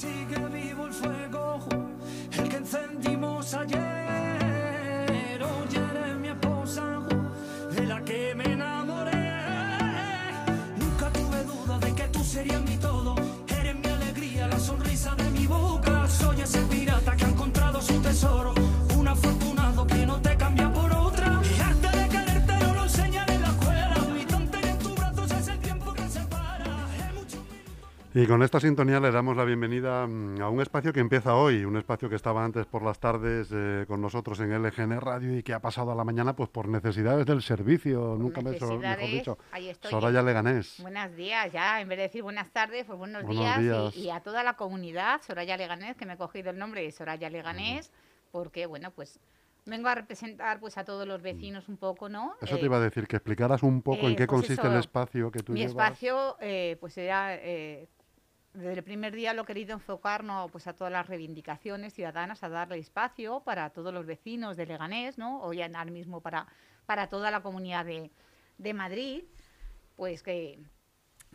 Take a Y con esta sintonía le damos la bienvenida mm, a un espacio que empieza hoy, un espacio que estaba antes por las tardes eh, con nosotros en LGN Radio y que ha pasado a la mañana pues por necesidades del servicio, nunca me, mejor dicho. ahí estoy. Soraya Leganés. Buenos días, ya, en vez de decir buenas tardes, pues buenos, Buenos días, y- días. Y, a toda la comunidad, Soraya Leganés, que me he cogido el nombre de Soraya Leganés, porque, bueno, pues vengo a representar pues a todos los vecinos un poco, ¿no? Eso Eh, te iba a decir, que explicaras un poco en eh, qué pues consiste eso, el espacio que tú Mi llevas. espacio, eh, pues era, eh, desde el primer día lo he querido enfocar ¿no? pues a todas las reivindicaciones ciudadanas, a darle espacio para todos los vecinos de Leganés, ¿no? o ya ahora mismo para, para toda la comunidad de, de Madrid, pues que,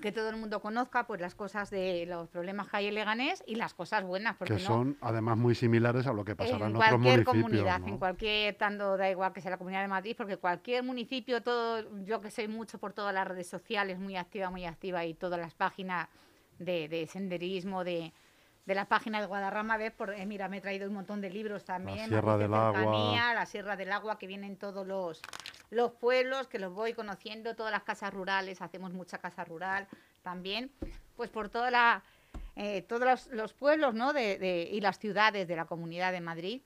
que todo el mundo conozca pues las cosas de los problemas que hay en Leganés y las cosas buenas, porque que no, son además muy similares a lo que pasará en, en otros cualquier municipios. comunidad, ¿no? en cualquier, tanto da igual que sea la comunidad de Madrid, porque cualquier municipio, todo, yo que soy mucho por todas las redes sociales, muy activa, muy activa, y todas las páginas de, de senderismo, de, de la página de Guadarrama, ves, por, eh, mira, me he traído un montón de libros también, Sierra Madrid de del Agua. La Sierra del Agua, que vienen todos los, los pueblos, que los voy conociendo, todas las casas rurales, hacemos mucha casa rural también, pues por toda la, eh, todos los, los pueblos ¿no? de, de- y las ciudades de la Comunidad de Madrid,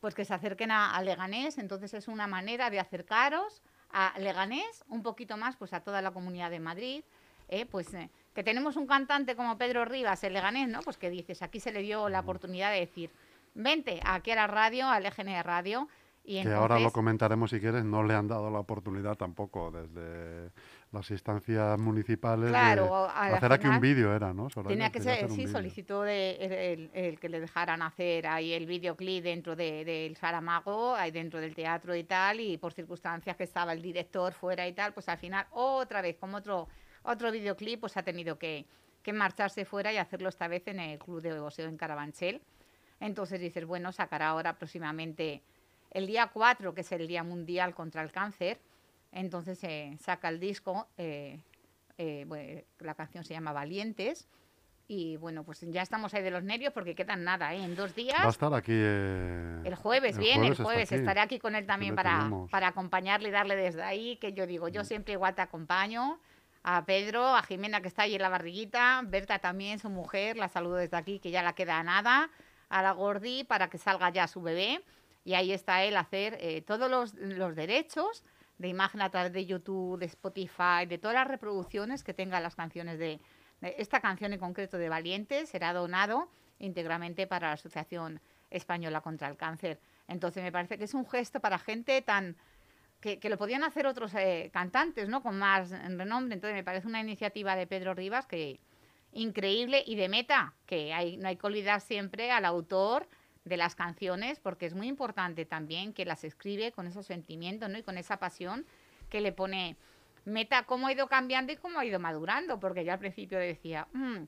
pues que se acerquen a, a Leganés. Entonces es una manera de acercaros a Leganés, un poquito más pues a toda la Comunidad de Madrid. ¿eh? Pues eh, que tenemos un cantante como Pedro Rivas en Leganés, ¿no? Pues que dices, aquí se le dio la oportunidad de decir, vente aquí a la radio, al EGN Radio. Y que ahora lo comentaremos si quieres, no le han dado la oportunidad tampoco desde las instancias municipales Claro, de hacer aquí un vídeo, era, ¿no? Soraya? Tenía que ser, sí, solicitó de- el, el- el que le dejaran hacer ahí el videoclip dentro de- del Saramago, ahí dentro del teatro y tal, y por circunstancias que estaba el director fuera y tal, pues al final otra vez, como otro, otro videoclip, pues ha tenido que, que marcharse fuera y hacerlo esta vez en el Club de Boxeo en Carabanchel. Entonces dices, bueno, sacará ahora próximamente el día 4, que es el Día Mundial contra el Cáncer, entonces eh, saca el disco, eh, eh, bueno, la canción se llama Valientes, y bueno, pues ya estamos ahí de los nervios porque quedan nada, ¿eh? En dos días. Va a estar aquí. eh, El jueves, el bien, jueves el jueves aquí. estaré aquí con él también para, para acompañarle y darle desde ahí, que yo digo, Mm. yo siempre igual te acompaño, a Pedro, a Jimena que está ahí en la barriguita, Berta también, su mujer, la saludo desde aquí, que ya la queda nada, a la Gordi para que salga ya su bebé, y ahí está él a hacer eh, todos los, derechos de imagen a través de YouTube, de Spotify, de todas las reproducciones que tengan las canciones de, de esta canción en concreto de Valientes, será donado íntegramente para la Asociación Española contra el Cáncer. Entonces me parece que es un gesto para gente tan que, lo podían hacer otros eh, cantantes, ¿no? Con más renombre. Entonces me parece una iniciativa de Pedro Rivas que increíble y de meta, que hay, no hay que olvidar siempre al autor de las canciones, porque es muy importante también que las escribe con esos sentimientos, ¿no? Y con esa pasión que le pone meta, cómo ha ido cambiando y cómo ha ido madurando, porque yo al principio decía, "Mm,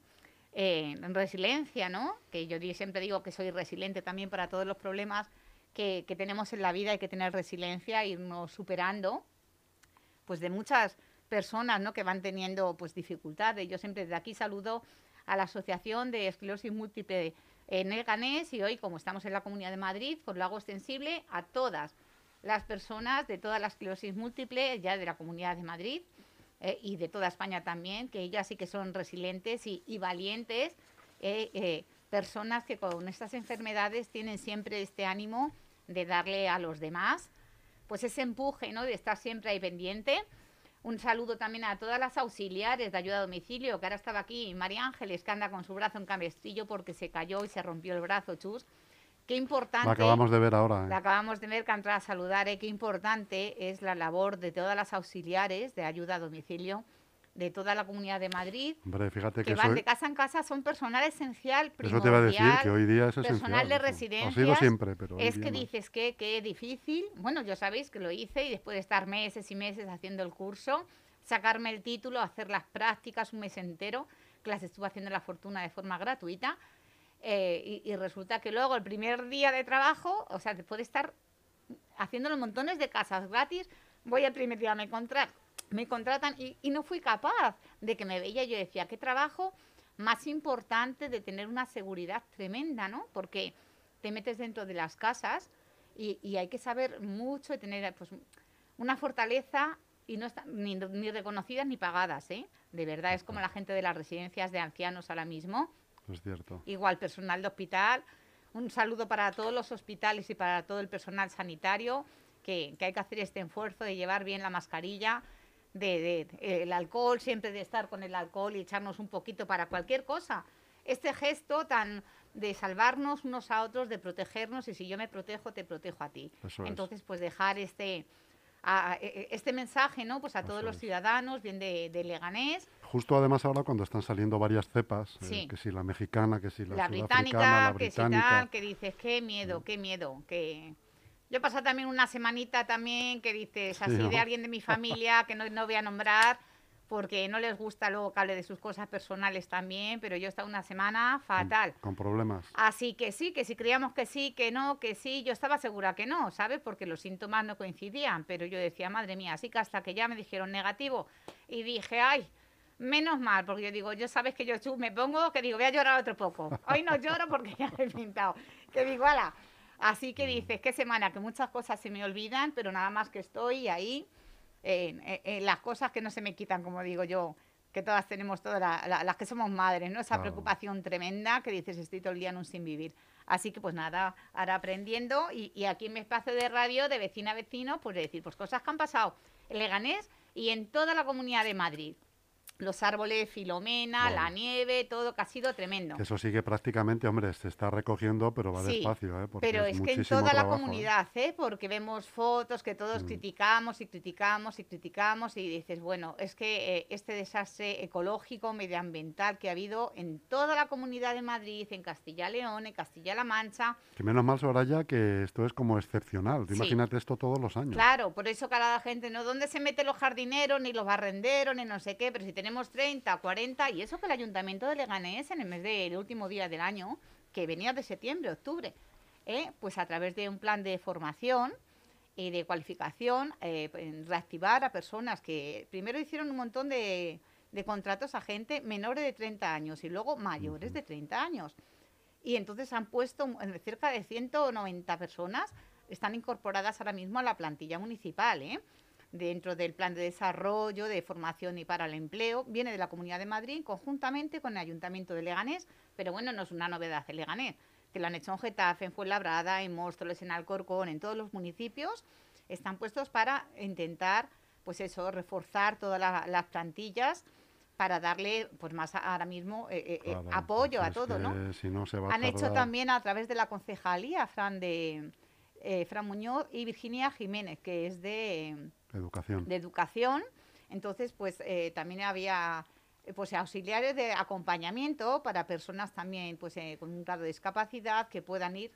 eh, resiliencia, ¿no? Que yo siempre digo que soy resiliente también para todos los problemas que, que tenemos en la vida, hay que tener resiliencia, irnos superando, pues de muchas personas, ¿no? Que van teniendo pues dificultades. Yo siempre desde aquí saludo a la Asociación de Esclerosis Múltiple en el Ganés y hoy, como estamos en la Comunidad de Madrid, pues lo hago extensible a todas las personas de toda la esclerosis múltiple, ya de la Comunidad de Madrid eh, y de toda España también, que ellas sí que son resilientes y, y valientes, eh, eh, personas que con estas enfermedades tienen siempre este ánimo de darle a los demás, pues ese empuje, ¿no? De estar siempre ahí pendiente. Un saludo también a todas las auxiliares de ayuda a domicilio, que ahora estaba aquí María Ángeles, que anda con su brazo en cabestrillo porque se cayó y se rompió el brazo, chus. Qué importante. Lo acabamos de ver ahora. ¿eh? La acabamos de ver que entrado a saludar. ¿eh? Qué importante es la labor de todas las auxiliares de ayuda a domicilio de toda la comunidad de Madrid, Hombre, fíjate que que van de casa en casa, son personal esencial, eso te iba a decir, que hoy día es esencial. personal de residencias, siempre, pero hoy es día que dices que qué difícil. Bueno, yo sabéis que lo hice y después de estar meses y meses haciendo el curso, sacarme el título, hacer las prácticas un mes entero, que las estuve haciendo en la fortuna de forma gratuita. eh, y, y resulta que luego el primer día de trabajo, o sea, después de estar haciendo montones de casas gratis, voy el primer día, me, contra- me contratan y, y no fui capaz de que me veía. Yo decía, qué trabajo más importante de tener una seguridad tremenda, ¿no? Porque te metes dentro de las casas y, y hay que saber mucho y tener pues, una fortaleza y no están ni, ni reconocidas ni pagadas, ¿eh? De verdad, es como la gente de las residencias de ancianos ahora mismo Es cierto. igual personal de hospital. Un saludo para todos los hospitales y para todo el personal sanitario, que, que hay que hacer este esfuerzo de llevar bien la mascarilla, de, de- el alcohol, siempre de estar con el alcohol y echarnos un poquito para cualquier cosa. Este gesto tan de salvarnos unos a otros, de protegernos, y si yo me protejo, te protejo a ti. Eso es. Entonces, pues dejar este, a- a- e- este mensaje, ¿no? Pues a todos los ciudadanos, bien de, de Leganés, Justo además ahora cuando están saliendo varias cepas, eh, que si la mexicana, que si la, la británica, la que si británica. tal, que dices, qué miedo, qué miedo, que... Yo he pasado también una semanita también que dices así ¿no? de alguien de mi familia que no, no voy a nombrar porque no les gusta luego que hable de sus cosas personales también, pero yo he estado una semana fatal. Con problemas. Así que sí, que si creíamos que sí, que no, que sí, yo estaba segura que no, ¿sabes? Porque los síntomas no coincidían, pero yo decía, madre mía, así que hasta que ya me dijeron negativo y dije, ay, menos mal, porque yo digo, yo sabes que yo me pongo, que digo, voy a llorar otro poco. Hoy no lloro porque ya me he pintado, que digo, ala. Así que dices, qué semana, que muchas cosas se me olvidan, pero nada más que estoy ahí, en, en- en las cosas que no se me quitan, como digo yo, que todas tenemos, todas la- la- las que somos madres, ¿no? Esa Claro. preocupación tremenda que dices, estoy todo el día en un sin vivir. Así que pues nada, ahora aprendiendo y, y aquí en mi espacio de radio, de vecina a vecino, pues decir, pues cosas que han pasado en Leganés y en toda la comunidad de Madrid. Los árboles, Filomena, Bueno. la nieve, todo que ha sido tremendo. Que eso sigue prácticamente, hombre, se está recogiendo, pero va Sí, despacio, ¿eh? Porque Pero es que en toda la trabajo, ¿eh? comunidad, ¿eh? porque vemos fotos que todos Mm. criticamos y criticamos y criticamos y dices, bueno, es que eh, este desastre ecológico, medioambiental que ha habido en toda la comunidad de Madrid, en Castilla León, en Castilla-La Mancha, Que menos mal, Soraya, que esto es como excepcional. Sí. Imagínate esto todos los años. Claro, por eso cada gente, ¿no? ¿Dónde se meten los jardineros, ni los barrenderos, ni no sé qué? Pero si tenemos 30, 40, y eso que el Ayuntamiento de Leganés, en el mes del último día del año, que venía de septiembre, octubre, ¿eh? pues a través de un plan de formación y de cualificación, eh, reactivar a personas que primero hicieron un montón de, de contratos a gente menores de 30 años y luego mayores de 30 años. Y entonces han puesto cerca de 190 personas, están incorporadas ahora mismo a la plantilla municipal, ¿eh? Dentro del plan de desarrollo, de formación y para el empleo. Viene de la Comunidad de Madrid conjuntamente con el Ayuntamiento de Leganés, pero bueno, no es una novedad en Leganés, que lo han hecho en Getafe, en Fuenlabrada, en Móstoles, en Alcorcón, en todos los municipios, están puestos para intentar, pues eso, reforzar todas la- las plantillas para darle, pues más ahora mismo eh, eh, eh, apoyo a todo, ¿no? que Si no se va a Han hecho también a través de la concejalía, Fran de eh, Fran Muñoz y Virginia Jiménez, que es de, Educación. de educación. Entonces, pues eh, también había eh, pues auxiliares de acompañamiento para personas también pues eh, con un grado de discapacidad que puedan ir.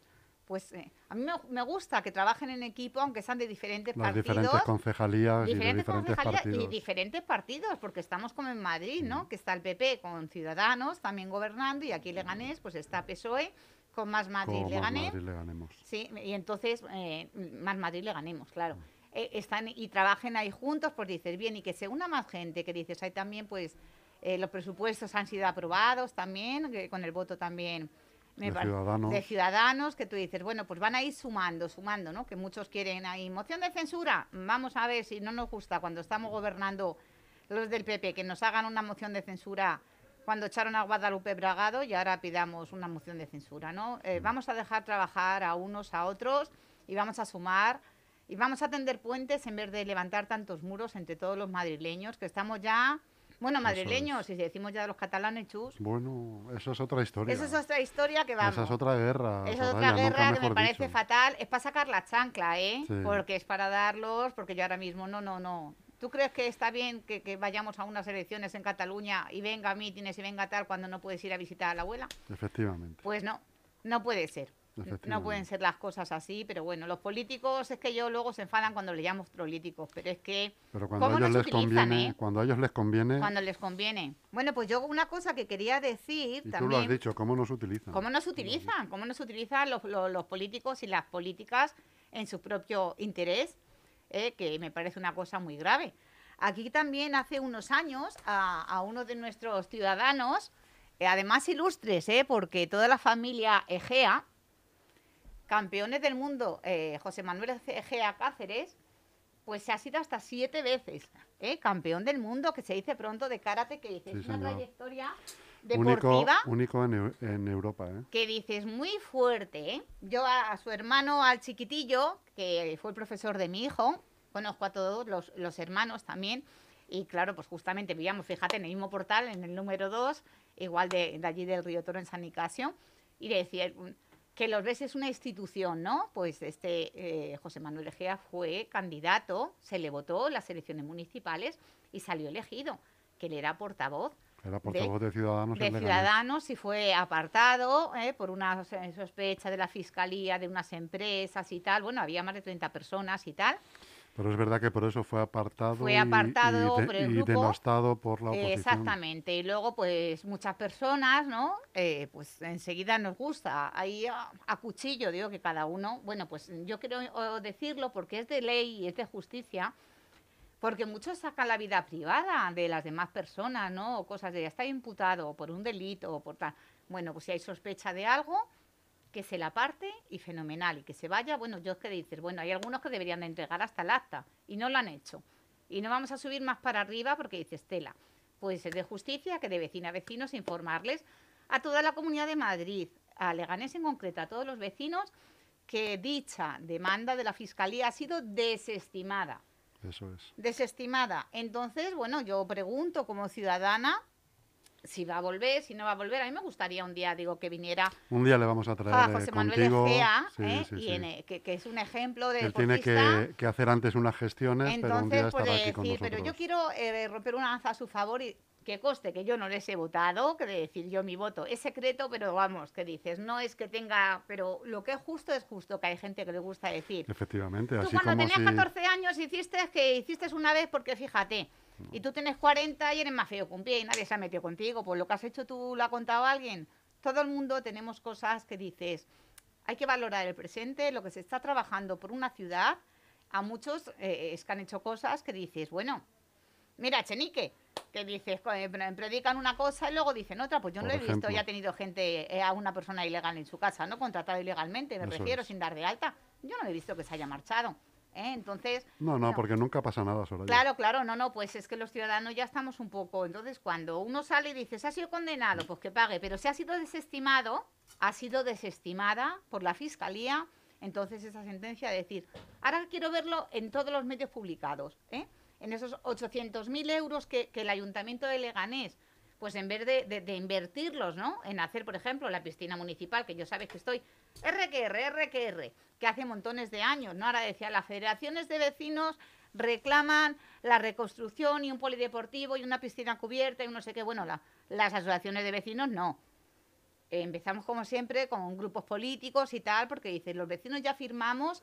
Pues eh, a mí me, me gusta que trabajen en equipo, aunque sean de diferentes Las partidos diferentes concejalías y de diferentes diferentes concejalías partidos. y diferentes partidos, porque estamos como en Madrid, ¿no? Que está el PP con Ciudadanos también gobernando y aquí Leganés, pues está PSOE con Más Madrid Como más Leganés. Madrid le ganemos. Sí, y entonces eh, Más Madrid le ganemos, claro. Eh, están y trabajen ahí juntos, pues dices, bien, y que se una más gente, que dices, hay también, pues, eh, los presupuestos han sido aprobados también, que con el voto también me De par- Ciudadanos. de ciudadanos, que tú dices, bueno, pues van a ir sumando, sumando, ¿no? Que muchos quieren ahí, moción de censura, vamos a ver si no nos gusta cuando estamos gobernando los del PP, que nos hagan una moción de censura cuando echaron a Guadalupe Bragado y ahora pidamos una moción de censura, ¿no? Eh, vamos a dejar trabajar a unos a otros y vamos a sumar y vamos a tender puentes en vez de levantar tantos muros entre todos los madrileños, que estamos ya, bueno, madrileños, y si decimos ya de los catalanes, chus, Bueno, eso es otra historia. eso es otra historia que vamos. Esa es otra guerra. Esa es otra guerra que me parece fatal. Es para sacar la chancla, ¿eh? Sí. Porque es para darlos, porque yo ahora mismo no, no, no. ¿Tú crees que está bien que, que vayamos a unas elecciones en Cataluña y venga mítines y venga tal cuando no puedes ir a visitar a la abuela? Efectivamente. Pues no, no puede ser. No pueden ser las cosas así, pero bueno, los políticos es que yo luego se enfadan cuando le llamo políticos, pero es que Pero cuando a ¿Cómo ellos nos les utilizan, conviene, eh? cuando a ellos les conviene, cuando les conviene. Bueno, pues yo una cosa que quería decir y tú también. lo has dicho, cómo nos utilizan. ¿Cómo nos utilizan? ¿Cómo nos utilizan los, los- los políticos y las políticas en su propio interés? eh, que me parece una cosa muy grave. Aquí también hace unos años a, a uno de nuestros ciudadanos, eh, además ilustres, porque toda la familia Egea, campeones del mundo, eh, José Manuel Egea Cáceres, pues se ha sido hasta siete veces eh, campeón del mundo, que se dice pronto de karate, que dice, Sí, es una señor. trayectoria único deportiva único en, Eu- en Europa, ¿eh? que dices muy fuerte, ¿eh? Yo a, a su hermano, al chiquitillo, que fue el profesor de mi hijo, conozco a todos los, los hermanos también, y claro, pues justamente vivíamos, fíjate, en el mismo portal, en el número 2, igual de, de allí del Río Toro en San Nicasio, y le decía que los ves es una institución, ¿no? Pues este eh, José Manuel Egea fue candidato, se le votó en las elecciones municipales y salió elegido, que él era portavoz Era portavoz de, Ciudadanos de. Ciudadanos y fue apartado eh, por una so- sospecha de la Fiscalía, de unas empresas y tal. Bueno, había más de 30 personas y tal. Pero es verdad que por eso fue apartado, Fue y- apartado y, de- por el y grupo. denostado por la oposición. exactamente. Y luego, pues muchas personas, ¿no? Eh, pues enseguida nos gusta. Ahí a, a cuchillo, digo que cada uno. Bueno, pues yo quiero decirlo porque es de ley y es de justicia. Porque muchos sacan la vida privada de las demás personas, ¿no? O cosas de ya está imputado por un delito o por tal. Bueno, pues si hay sospecha de algo, que se la parte y fenomenal. Y que se vaya, bueno, yo es que dices, bueno, hay algunos que deberían de entregar hasta el acta y no lo han hecho. Y no vamos a subir más para arriba porque dices, tela. Pues es de justicia que de vecina a vecinos informarles a toda la comunidad de Madrid, a Leganés en concreto, a todos los vecinos, que dicha demanda de la Fiscalía ha sido desestimada Eso es. desestimada. Entonces, bueno, yo pregunto como ciudadana si va a volver, si no va a volver. A mí me gustaría un día, digo, que viniera Un día le vamos a traer a eh, José Manuel contigo. Egea, Sí, ¿eh? sí, y sí. en, eh, que, que es un ejemplo de Él tiene que, que hacer antes unas gestiones, pero un día Entonces estará puede aquí con decir, nosotros. pero yo quiero eh, romper una lanza a su favor y que coste que yo no les he votado, que de decir yo mi voto es secreto, pero vamos, que dices, no es que tenga, pero lo que es justo es justo, que hay gente que le gusta decir. Efectivamente, Tú así cuando como tenías si... 14 años hiciste que hiciste una vez porque fíjate, y tú tienes 40 y eres más feo un pie y nadie se ha metido contigo, pues lo que has hecho tú lo ha contado alguien. Todo el mundo tenemos cosas que dices, hay que valorar el presente, lo que se está trabajando por una ciudad. A muchos eh, es que han hecho cosas que dices, bueno, mira, Chenique, que dices, eh, pre- predican una cosa y luego dicen otra, pues yo no Por lo he visto, ya ha tenido gente, eh, a una persona ilegal en su casa, ¿no? Contratado ilegalmente, me Eso refiero, es. sin dar de alta. Yo no he visto que se haya marchado. ¿Eh? Entonces, No, no, porque nunca pasa nada, Soraya. Claro, claro, no, no, pues es que los ciudadanos ya estamos un poco. Entonces, cuando uno sale y dice, se ha sido condenado, pues que pague, pero si ha sido desestimado, ha sido desestimada por la fiscalía. Entonces, esa sentencia de decir, ahora quiero verlo en todos los medios publicados, ¿eh? en esos 800.000 euros que, que el ayuntamiento de Leganés, pues en vez de, invertirlos, ¿no? En hacer, por ejemplo, la piscina municipal, que yo sabes que estoy RQR, RQR, que hace montones de años, ¿no? Ahora decía, las federaciones de vecinos reclaman la reconstrucción y un polideportivo y una piscina cubierta y no sé qué. Bueno, la- las asociaciones de vecinos no. Empezamos como siempre con grupos políticos y tal, porque dice, los vecinos ya firmamos,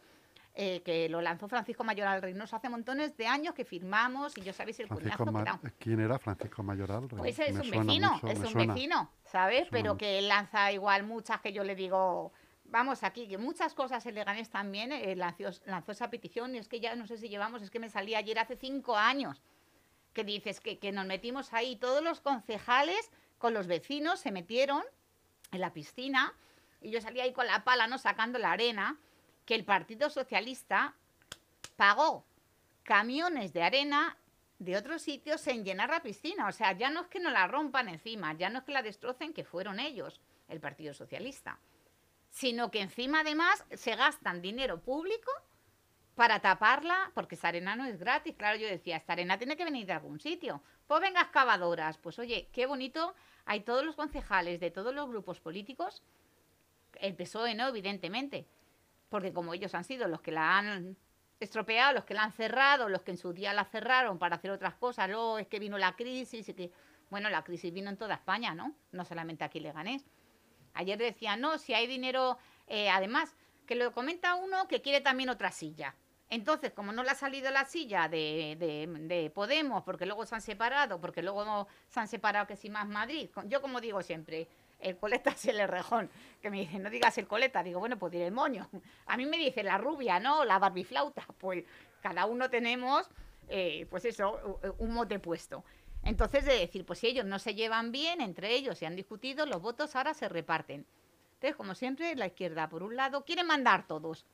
eh, que lo lanzó Francisco Mayoral Reynoso hace montones de años que firmamos y yo sabéis el Francisco cuñazo que Ma- da. ¿Quién era Francisco Mayoral? Pues Me es un suena vecino, mucho, es me un suena. vecino, ¿sabes? Pero mucho. que él lanza igual muchas que yo le digo, vamos aquí, que muchas cosas en Leganés también eh, lanzó, lanzó esa petición y es que ya no sé si llevamos, es que me salí ayer hace cinco años, que dices que, que nos metimos ahí, todos los concejales con los vecinos se metieron en la piscina y yo salí ahí con la pala, ¿no? Sacando la arena, que el Partido Socialista pagó camiones de arena de otros sitios en llenar la piscina. O sea, ya no es que no la rompan encima, ya no es que la destrocen, que fueron ellos, el Partido Socialista, sino que encima además se gastan dinero público para taparla, porque esa arena no es gratis. Claro, yo decía, esta arena tiene que venir de algún sitio. Pues venga, excavadoras. Pues oye, qué bonito. Hay todos los concejales de todos los grupos políticos, el PSOE no, evidentemente, porque como ellos han sido los que la han estropeado, los que la han cerrado, los que en su día la cerraron para hacer otras cosas, luego es que vino la crisis y que, bueno, la crisis vino en toda España, ¿no? No solamente aquí Leganés. Ayer decían, no, si hay dinero eh, además, que lo comenta uno que quiere también otra silla. Entonces, como no le ha salido la silla de, de- de Podemos, porque luego se han separado, porque luego se han separado que si más Madrid, yo como digo siempre, el coleta es el errejón, que me dice, no digas el coleta, digo, bueno, pues diré el moño. A mí me dice la rubia, ¿no? La barbiflauta, pues cada uno tenemos, eh, pues eso, un mote puesto. Entonces, de decir, pues si ellos no se llevan bien entre ellos y han discutido, los votos ahora se reparten. Entonces, como siempre, la izquierda, por un lado, quiere mandar todos.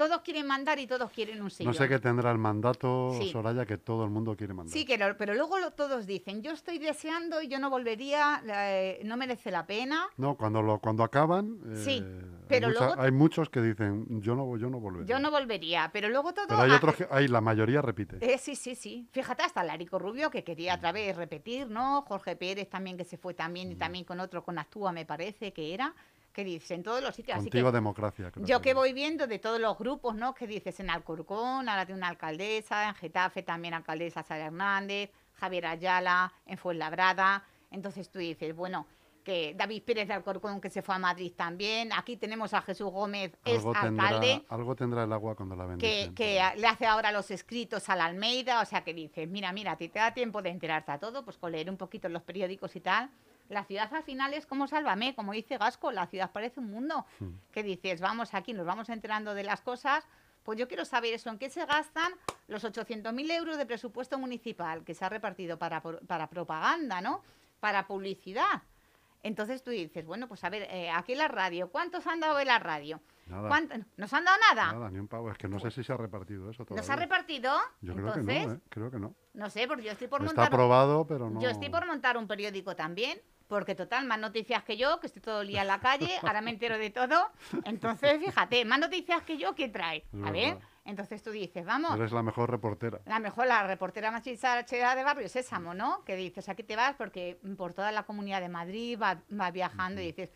Todos quieren mandar y todos quieren un sillón. No sé qué tendrá el mandato, Sí. Soraya, que todo el mundo quiere mandar. Sí, que lo- pero luego lo- todos dicen, yo estoy deseando y yo no volvería, eh, no merece la pena. No, cuando lo cuando acaban, Sí, eh, pero hay, mucha- luego- hay muchos que dicen yo no yo no volveré. Yo no volvería, pero luego todo... Pero hay otros que hay la mayoría repite. eh, sí, sí, sí. Fíjate, hasta Larico Rubio, que quería otra vez repetir, ¿no? Jorge Pérez también, que se fue también, Mm. y también con otro, con Actúa, me parece que era, que dice en todos los sitios. Así Contigo que democracia. creo yo que voy viendo de todos los grupos, ¿no? Que dices en Alcorcón, ahora tiene una alcaldesa, en Getafe también alcaldesa Sara Hernández, Javier Ayala, en Fuenlabrada. Entonces tú dices, bueno, que David Pérez de Alcorcón que se fue a Madrid también. Aquí tenemos a Jesús Gómez, es alcalde algo tendrá el agua cuando la bendicen. que le hace ahora los escritos a la Almeida, o sea que dices, mira, mira, ti te da tiempo de enterarte a todo, pues con leer un poquito los periódicos y tal. La ciudad al final es como Sálvame, como dice Gasco, la ciudad parece un mundo. Hmm. Que dices, vamos aquí, nos vamos enterando de las cosas. Pues yo quiero saber eso, en qué se gastan los 800.000 euros de presupuesto municipal que se ha repartido para, para propaganda, ¿no? Para publicidad. Entonces tú dices, bueno, pues a ver, eh, aquí la radio, ¿cuántos han dado de la radio? Nada. ¿Cuánto- ¿Nos han dado nada? Nada, ni un pavo. Es que no sé si se ha repartido eso todavía. ¿Nos ha repartido? Yo creo Entonces, que no, ¿eh? Creo que no. no sé, porque yo estoy por Está montar. aprobado, pero no. Yo estoy por montar un periódico también, porque total, más noticias que yo, que estoy todo el día en la calle, ahora me entero de todo. Entonces, fíjate, más noticias que yo, ¿quién trae? Es A ver, entonces tú dices, vamos, Eres la mejor reportera. la mejor, la reportera más de Barrio Sésamo, ¿no? Que dices, aquí te vas porque por toda la comunidad de Madrid vas va viajando y dices,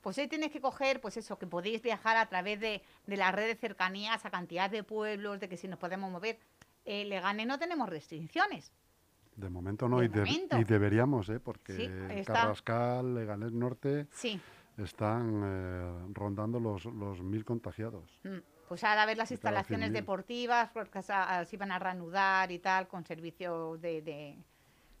pues hoy tienes que coger, pues eso, que podéis viajar a través de, de las redes cercanías a cantidad de pueblos, de que si nos podemos mover. Eh, Legane no tenemos restricciones. De momento no, De y, de- momento. y deberíamos, ¿eh? Porque Sí. Carrascal, Leganés Norte Sí. están eh, rondando los, los mil contagiados. Mm, Pues ahora a ver las instalaciones 100.000. deportivas, porque se así van a reanudar y tal, con servicios de, de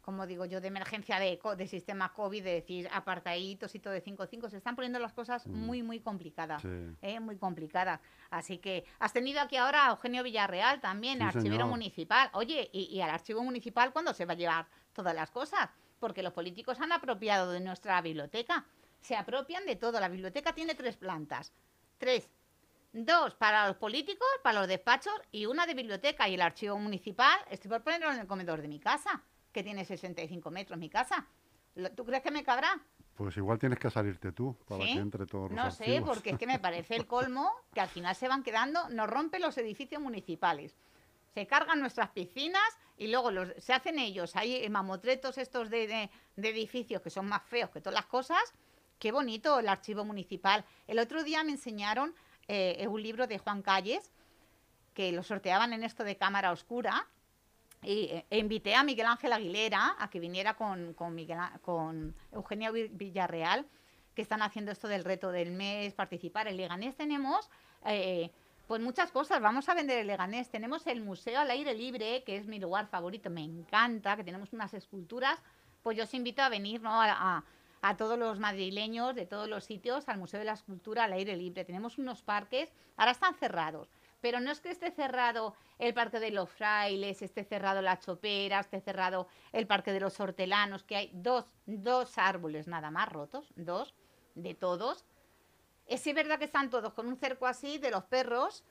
como digo yo, de emergencia de, de sistema COVID, de decir apartaditos y todo de 5-5. Se están poniendo las cosas Mm. muy, muy complicadas. Sí. ¿eh? Muy complicadas. Así que has tenido aquí ahora a Eugenio Villarreal también, Sí, archivero señor. municipal. Oye, y, y al archivo municipal, ¿cuándo se va a llevar todas las cosas? Porque los políticos han apropiado de nuestra biblioteca. Se apropian de todo. La biblioteca tiene tres plantas. Tres. Dos para los políticos, para los despachos y una de biblioteca. Y el archivo municipal, estoy por ponerlo en el comedor de mi casa, que tiene 65 metros mi casa. ¿Tú crees que me cabrá? Pues igual tienes que salirte tú para ¿Sí? que entre todos los No sé, archivos. porque es que me parece el colmo que al final se van quedando, nos rompen los edificios municipales. Se cargan nuestras piscinas y luego los, se hacen ellos. Hay mamotretos estos de, de- de edificios que son más feos que todas las cosas. Qué bonito el archivo municipal. El otro día me enseñaron eh, un libro de Juan Calles que lo sorteaban en esto de cámara oscura. Y, eh, e invité a Miguel Ángel Aguilera a que viniera con, con, Vi- Villarreal, que están haciendo esto del reto del mes, participar. En Leganés tenemos eh, pues muchas cosas. Vamos a vender el Leganés. Tenemos el Museo al Aire Libre, que es mi lugar favorito, me encanta, que tenemos unas esculturas. Pues yo os invito a venir ¿no? a- a todos los madrileños de todos los sitios al Museo de la Escultura al aire libre. Tenemos unos parques, ahora están cerrados, pero no es que esté cerrado el Parque de los Frailes, esté cerrado la Chopera, esté cerrado el Parque de los Hortelanos, que hay dos, dos árboles nada más rotos, dos, de todos. Es verdad que están todos con un cerco así de los perros,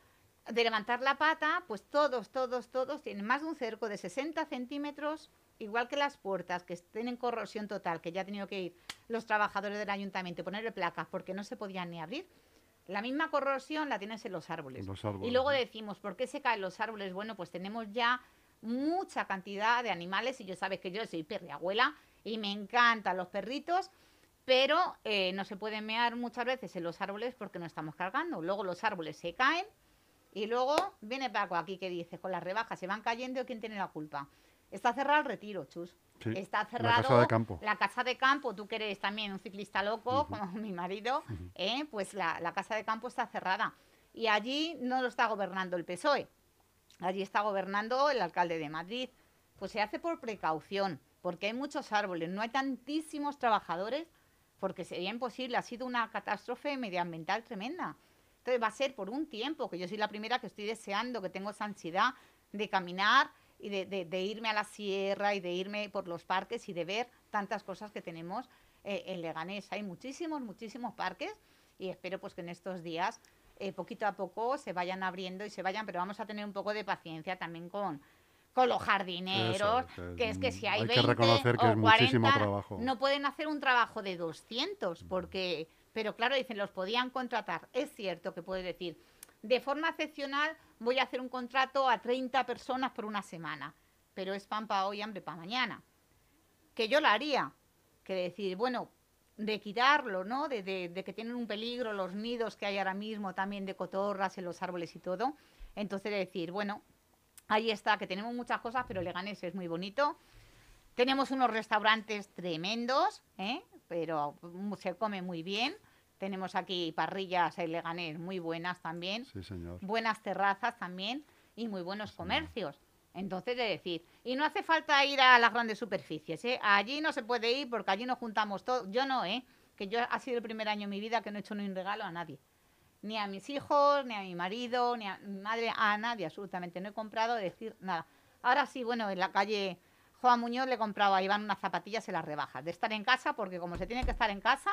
de levantar la pata, pues todos, todos, todos tienen más de un cerco de 60 centímetros, igual que las puertas, que tienen corrosión total, que ya han tenido que ir los trabajadores del ayuntamiento ponerle placas porque no se podían ni abrir. La misma corrosión la tienes en los árboles. Los árboles, y luego decimos, ¿por qué se caen los árboles? Bueno, pues tenemos ya mucha cantidad de animales y yo sabes que yo soy perriabuela y me encantan los perritos, pero eh, no se puede mear muchas veces en los árboles porque no estamos cargando. Luego los árboles se caen y luego viene Paco aquí que dice, con las rebajas se van cayendo, ¿quién tiene la culpa? Está cerrado el retiro, chus. Sí, está la cerrado. casa de campo. La casa de campo, tú que eres también un ciclista loco, como mi marido, ¿eh? pues la, la casa de campo está cerrada. Y allí no lo está gobernando el PSOE, allí está gobernando el alcalde de Madrid. Pues se hace por precaución, porque hay muchos árboles, no hay tantísimos trabajadores, porque sería imposible, ha sido una catástrofe medioambiental tremenda. Entonces va a ser por un tiempo, que yo soy la primera que estoy deseando, que tengo esa ansiedad de caminar y de, de- de irme a la sierra y de irme por los parques y de ver tantas cosas que tenemos eh, en Leganés. Hay muchísimos, muchísimos parques y espero pues que en estos días eh, poquito a poco se vayan abriendo y se vayan, pero vamos a tener un poco de paciencia también con, con los jardineros, Eso, que es que si hay, hay que 20 reconocer que o es muchísimo 40, trabajo. no pueden hacer un trabajo de 200, porque, pero claro, dicen, los podían contratar. Es cierto que puedes decir, de forma excepcional voy a hacer un contrato a 30 personas por una semana, pero es pan para hoy, hambre para mañana. Que yo lo haría, que decir, bueno, de quitarlo, ¿no? De, que tienen un peligro los nidos que hay ahora mismo también de cotorras en los árboles y todo. Entonces de decir, bueno, ahí está, que tenemos muchas cosas, pero Leganés es muy bonito. Tenemos unos restaurantes tremendos, ¿eh? pero se come muy bien. Tenemos aquí parrillas en Leganés muy buenas también, Sí, señor. buenas terrazas también y muy buenos comercios. Entonces, de decir, y no hace falta ir a las grandes superficies, ¿eh? Allí no se puede ir porque allí nos juntamos todos. Yo no, ¿eh? Que yo ha sido el primer año en mi vida que no he hecho ni un regalo a nadie. Ni a mis hijos, ni a mi marido, ni a mi madre, a nadie, absolutamente. No he comprado decir nada. Ahora sí, bueno, en la calle Juan Muñoz le compraba a Iván unas zapatillas en las rebajas. De estar en casa, porque como se tiene que estar en casa,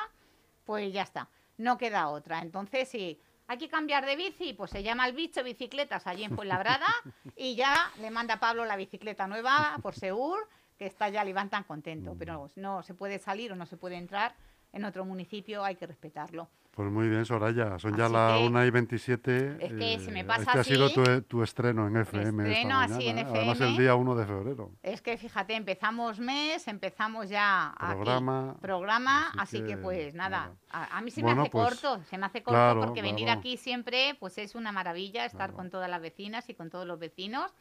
pues ya está. No queda otra. Entonces, si hay que cambiar de bici, pues se llama el bicho bicicletas allí en Fuenlabrada y ya le manda a Pablo la bicicleta nueva por Segur, que está ya el Iván tan contento. Pero no se puede salir o no se puede entrar en otro municipio, hay que respetarlo. Pues muy bien, Soraya. Son ya Así las que- 1 y 27. Es que se me pasa Este ha sido así. tu, tu estreno en FM. esta Estreno así en ¿eh? Además, el FM. día 1 de febrero. Es que fíjate, empezamos mes, empezamos ya aquí, Programa, programa, así así, que, que, pues nada, nada. A, a mí se Bueno, me hace pues, corto, se me hace corto claro, porque venir claro. aquí siempre pues es una maravilla estar Claro. con todas las vecinas y con todos los vecinos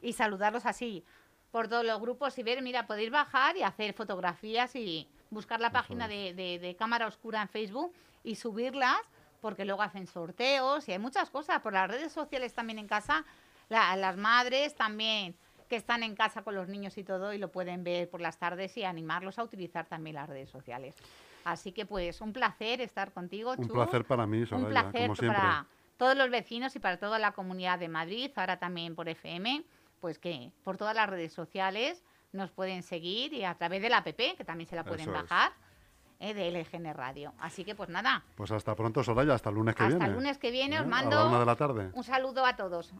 y saludarlos así por todos los grupos y ver, mira, podéis bajar y hacer fotografías y buscar la Eso página de, de- de Cámara Oscura en Facebook y subirlas porque luego hacen sorteos y hay muchas cosas. Por las redes sociales también en casa, la- las madres también que están en casa con los niños y todo y lo pueden ver por las tardes y animarlos a utilizar también las redes sociales. Así que pues un placer estar contigo, Un Chu. placer para mí, Soraya, Un placer como siempre. para todos los vecinos y para toda la comunidad de Madrid, ahora también por FM, pues que por todas las redes sociales nos pueden seguir y a través de la app, que también se la pueden Eso es. Eh, de LGN Radio. Así que pues nada, Pues hasta pronto, Soraya. Hasta el lunes que hasta viene. el lunes que viene ¿eh? os A la mando una de la tarde. un saludo a todos.